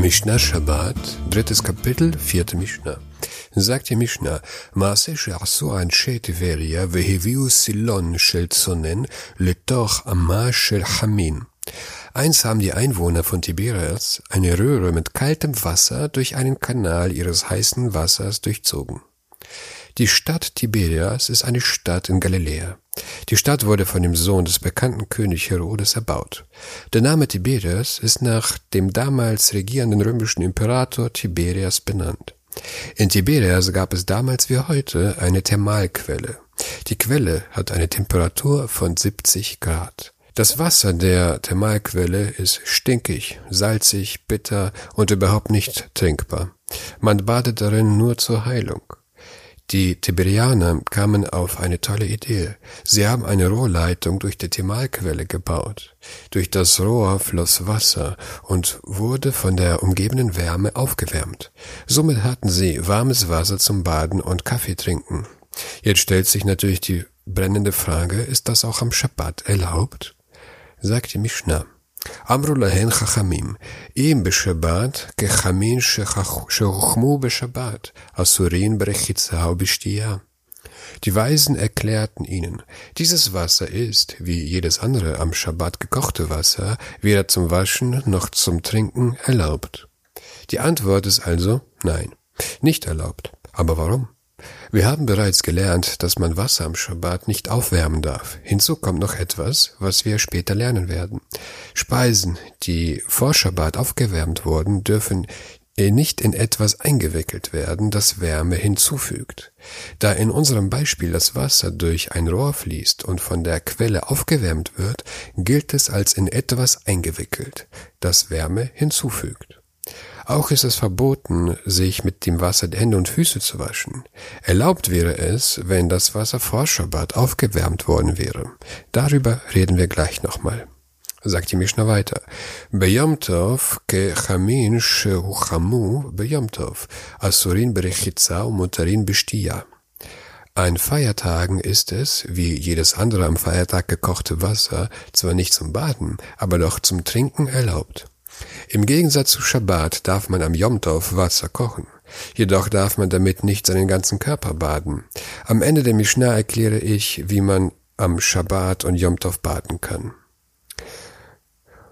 Mishnah Shabbat, drittes Kapitel, vierte Mishnah. Sagt die Mishnah, Maase she'asu anshe Tiveria veheviu silon shelzonen letoch ama shel hamin. Eins haben die Einwohner von Tiberias, eine Röhre mit kaltem Wasser durch einen Kanal ihres heißen Wassers durchzogen. Die Stadt Tiberias ist eine Stadt in Galiläa. Die Stadt wurde von dem Sohn des bekannten König Herodes erbaut. Der Name Tiberias ist nach dem damals regierenden römischen Imperator Tiberias benannt. In Tiberias gab es damals wie heute eine Thermalquelle. Die Quelle hat eine Temperatur von 70 Grad. Das Wasser der Thermalquelle ist stinkig, salzig, bitter und überhaupt nicht trinkbar. Man badet darin nur zur Heilung. Die Tiberianer kamen auf eine tolle Idee. Sie haben eine Rohrleitung durch die Thermalquelle gebaut. Durch das Rohr floss Wasser und wurde von der umgebenden Wärme aufgewärmt. Somit hatten sie warmes Wasser zum Baden und Kaffee trinken. Jetzt stellt sich natürlich die brennende Frage, ist das auch am Schabbat erlaubt? Sagt die Mishnah. אמרו להן חכמים, אם בשבת כחמין שהוחמו בשבת, אסוrin ברחיצה ובשתייה. Die Weisen erklärten ihnen, dieses Wasser ist, wie jedes andere am Schabbat gekochte Wasser, weder zum Waschen noch zum Trinken erlaubt. Die Antwort ist also nein, nicht erlaubt. Aber warum? Wir haben bereits gelernt, dass man Wasser am Schabbat nicht aufwärmen darf. Hinzu kommt noch etwas, was wir später lernen werden. Speisen, die vor Schabbat aufgewärmt wurden, dürfen nicht in etwas eingewickelt werden, das Wärme hinzufügt. Da in unserem Beispiel das Wasser durch ein Rohr fließt und von der Quelle aufgewärmt wird, gilt es als in etwas eingewickelt, das Wärme hinzufügt. Auch ist es verboten, sich mit dem Wasser die Hände und Füße zu waschen. Erlaubt wäre es, wenn das Wasser vor Schabbat aufgewärmt worden wäre. Darüber reden wir gleich nochmal. Sagt die Mishnah weiter. Beyamtov ke chamin shehuchamu beyamtov. Asurin berechitza und mutarin bestia. An Feiertagen ist es, wie jedes andere am Feiertag gekochte Wasser, zwar nicht zum Baden, aber doch zum Trinken erlaubt. Im Gegensatz zu Schabbat darf man am Yom Wasser kochen. Jedoch darf man damit nicht seinen ganzen Körper baden. Am Ende der Mishnah erkläre ich, wie man am Schabbat und Yom baden kann.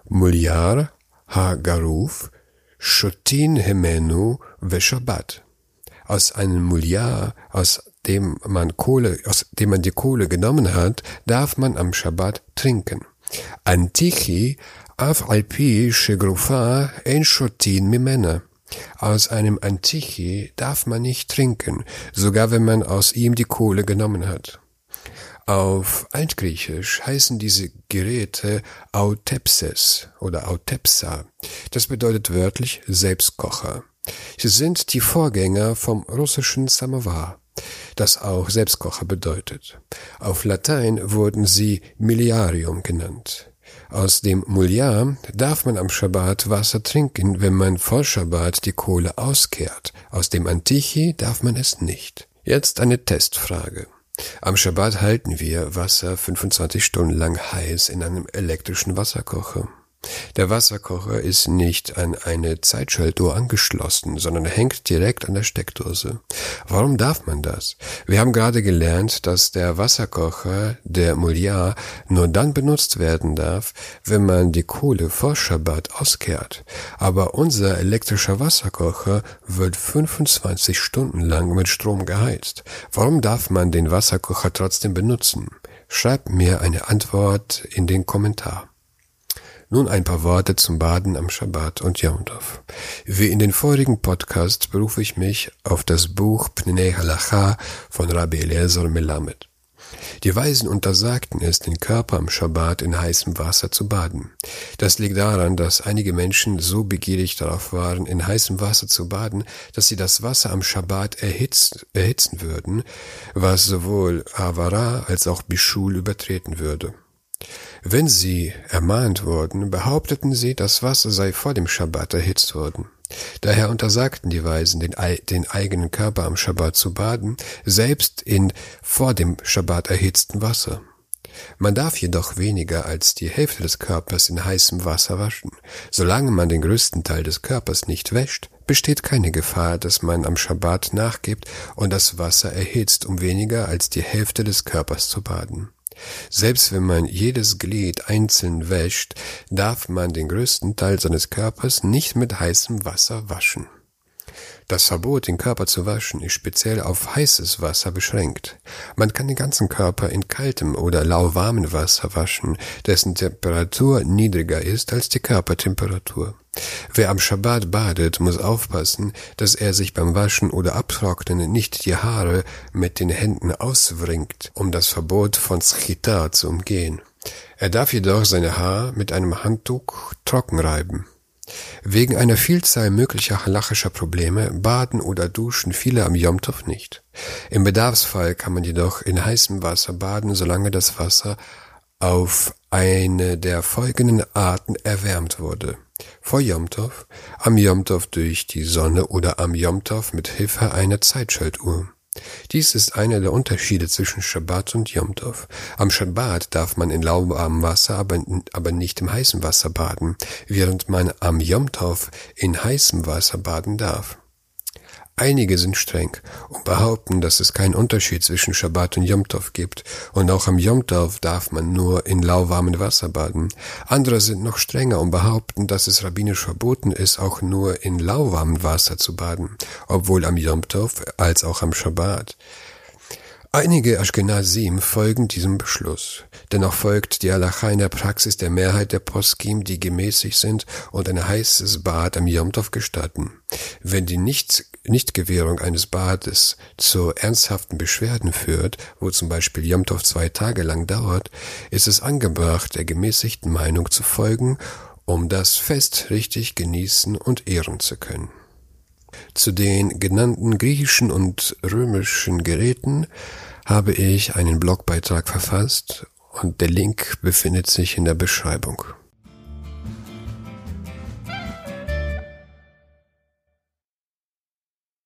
Mulyar ha-garuf shotin hemenu ve-Shabbat. Aus einem Mulyar, aus dem man Kohle, aus dem man die Kohle genommen hat, darf man am Schabbat trinken. Antichi auf Alpi Chegrufa Enchotin Mimene. Aus einem Antichi darf man nicht trinken, sogar wenn man aus ihm die Kohle genommen hat. Auf Altgriechisch heißen diese Geräte Autepses oder Autepsa. Das bedeutet wörtlich Selbstkocher. Sie sind die Vorgänger vom russischen Samovar, das auch Selbstkocher bedeutet. Auf Latein wurden sie Miliarium genannt. Aus dem Muljar darf man am Schabbat Wasser trinken, wenn man vor Schabbat die Kohle auskehrt. Aus dem Antichi darf man es nicht. Jetzt eine Testfrage. Am Schabbat halten wir Wasser 25 Stunden lang heiß in einem elektrischen Wasserkocher. Der Wasserkocher ist nicht an eine Zeitschaltuhr angeschlossen, sondern hängt direkt an der Steckdose. Warum darf man das? Wir haben gerade gelernt, dass der Wasserkocher, der Mouliar, nur dann benutzt werden darf, wenn man die Kohle vor Schabbat auskehrt. Aber unser elektrischer Wasserkocher wird 25 Stunden lang mit Strom geheizt. Warum darf man den Wasserkocher trotzdem benutzen? Schreibt mir eine Antwort in den Kommentar. Nun ein paar Worte zum Baden am Schabbat und Yom. Wie in den vorigen Podcasts berufe ich mich auf das Buch Pnei Halacha von Rabbi Eliezer Melamed. Die Weisen untersagten es, den Körper am Schabbat in heißem Wasser zu baden. Das liegt daran, dass einige Menschen so begierig darauf waren, in heißem Wasser zu baden, dass sie das Wasser am Schabbat erhitzt, erhitzen würden, was sowohl Avara als auch Bishul übertreten würde. Wenn sie ermahnt wurden, behaupteten sie, das Wasser sei vor dem Schabbat erhitzt worden. Daher untersagten die Weisen, den, den, eigenen Körper am Schabbat zu baden, selbst in vor dem Schabbat erhitzten Wasser. Man darf jedoch weniger als die Hälfte des Körpers in heißem Wasser waschen. Solange man den größten Teil des Körpers nicht wäscht, besteht keine Gefahr, dass man am Schabbat nachgibt und das Wasser erhitzt, um weniger als die Hälfte des Körpers zu baden. Selbst wenn man jedes Glied einzeln wäscht, darf man den größten Teil seines Körpers nicht mit heißem Wasser waschen. Das Verbot, den Körper zu waschen, ist speziell auf heißes Wasser beschränkt. Man kann den ganzen Körper in kaltem oder lauwarmem Wasser waschen, dessen Temperatur niedriger ist als die Körpertemperatur. Wer am Schabbat badet, muss aufpassen, dass er sich beim Waschen oder Abtrocknen nicht die Haare mit den Händen auswringt, um das Verbot von Schita zu umgehen. Er darf jedoch seine Haare mit einem Handtuch trocken reiben. Wegen einer Vielzahl möglicher halachischer Probleme baden oder duschen viele am Jomtov nicht. Im Bedarfsfall kann man jedoch in heißem Wasser baden, solange das Wasser auf eine der folgenden Arten erwärmt wurde. Vor Jomtov, am Jomtov durch die Sonne oder am Jomtov mit Hilfe einer Zeitschaltuhr. Dies ist einer der Unterschiede zwischen Schabbat und Yom Tov. Am Schabbat darf man in lauwarmem Wasser, aber, nicht im heißen Wasser baden, während man am Yom Tov in heißem Wasser baden darf. Einige sind streng und behaupten, dass es keinen Unterschied zwischen Schabbat und Yom gibt und auch am Yom darf man nur in lauwarmem Wasser baden. Andere sind noch strenger und behaupten, dass es rabbinisch verboten ist, auch nur in lauwarmem Wasser zu baden, obwohl am Yom als auch am Schabbat. Einige Ashkenazim folgen diesem Beschluss. Dennoch folgt die Halacha in der Praxis der Mehrheit der Poskim, die gemäßig sind und ein heißes Bad am Yomtov gestatten. Wenn die Nicht Nichtgewährung eines Bades zu ernsthaften Beschwerden führt, wo zum Beispiel Yomtov zwei Tage lang dauert, ist es angebracht, der gemäßigten Meinung zu folgen, um das Fest richtig genießen und ehren zu können. Zu den genannten griechischen und römischen Geräten habe ich einen Blogbeitrag verfasst und der Link befindet sich in der Beschreibung.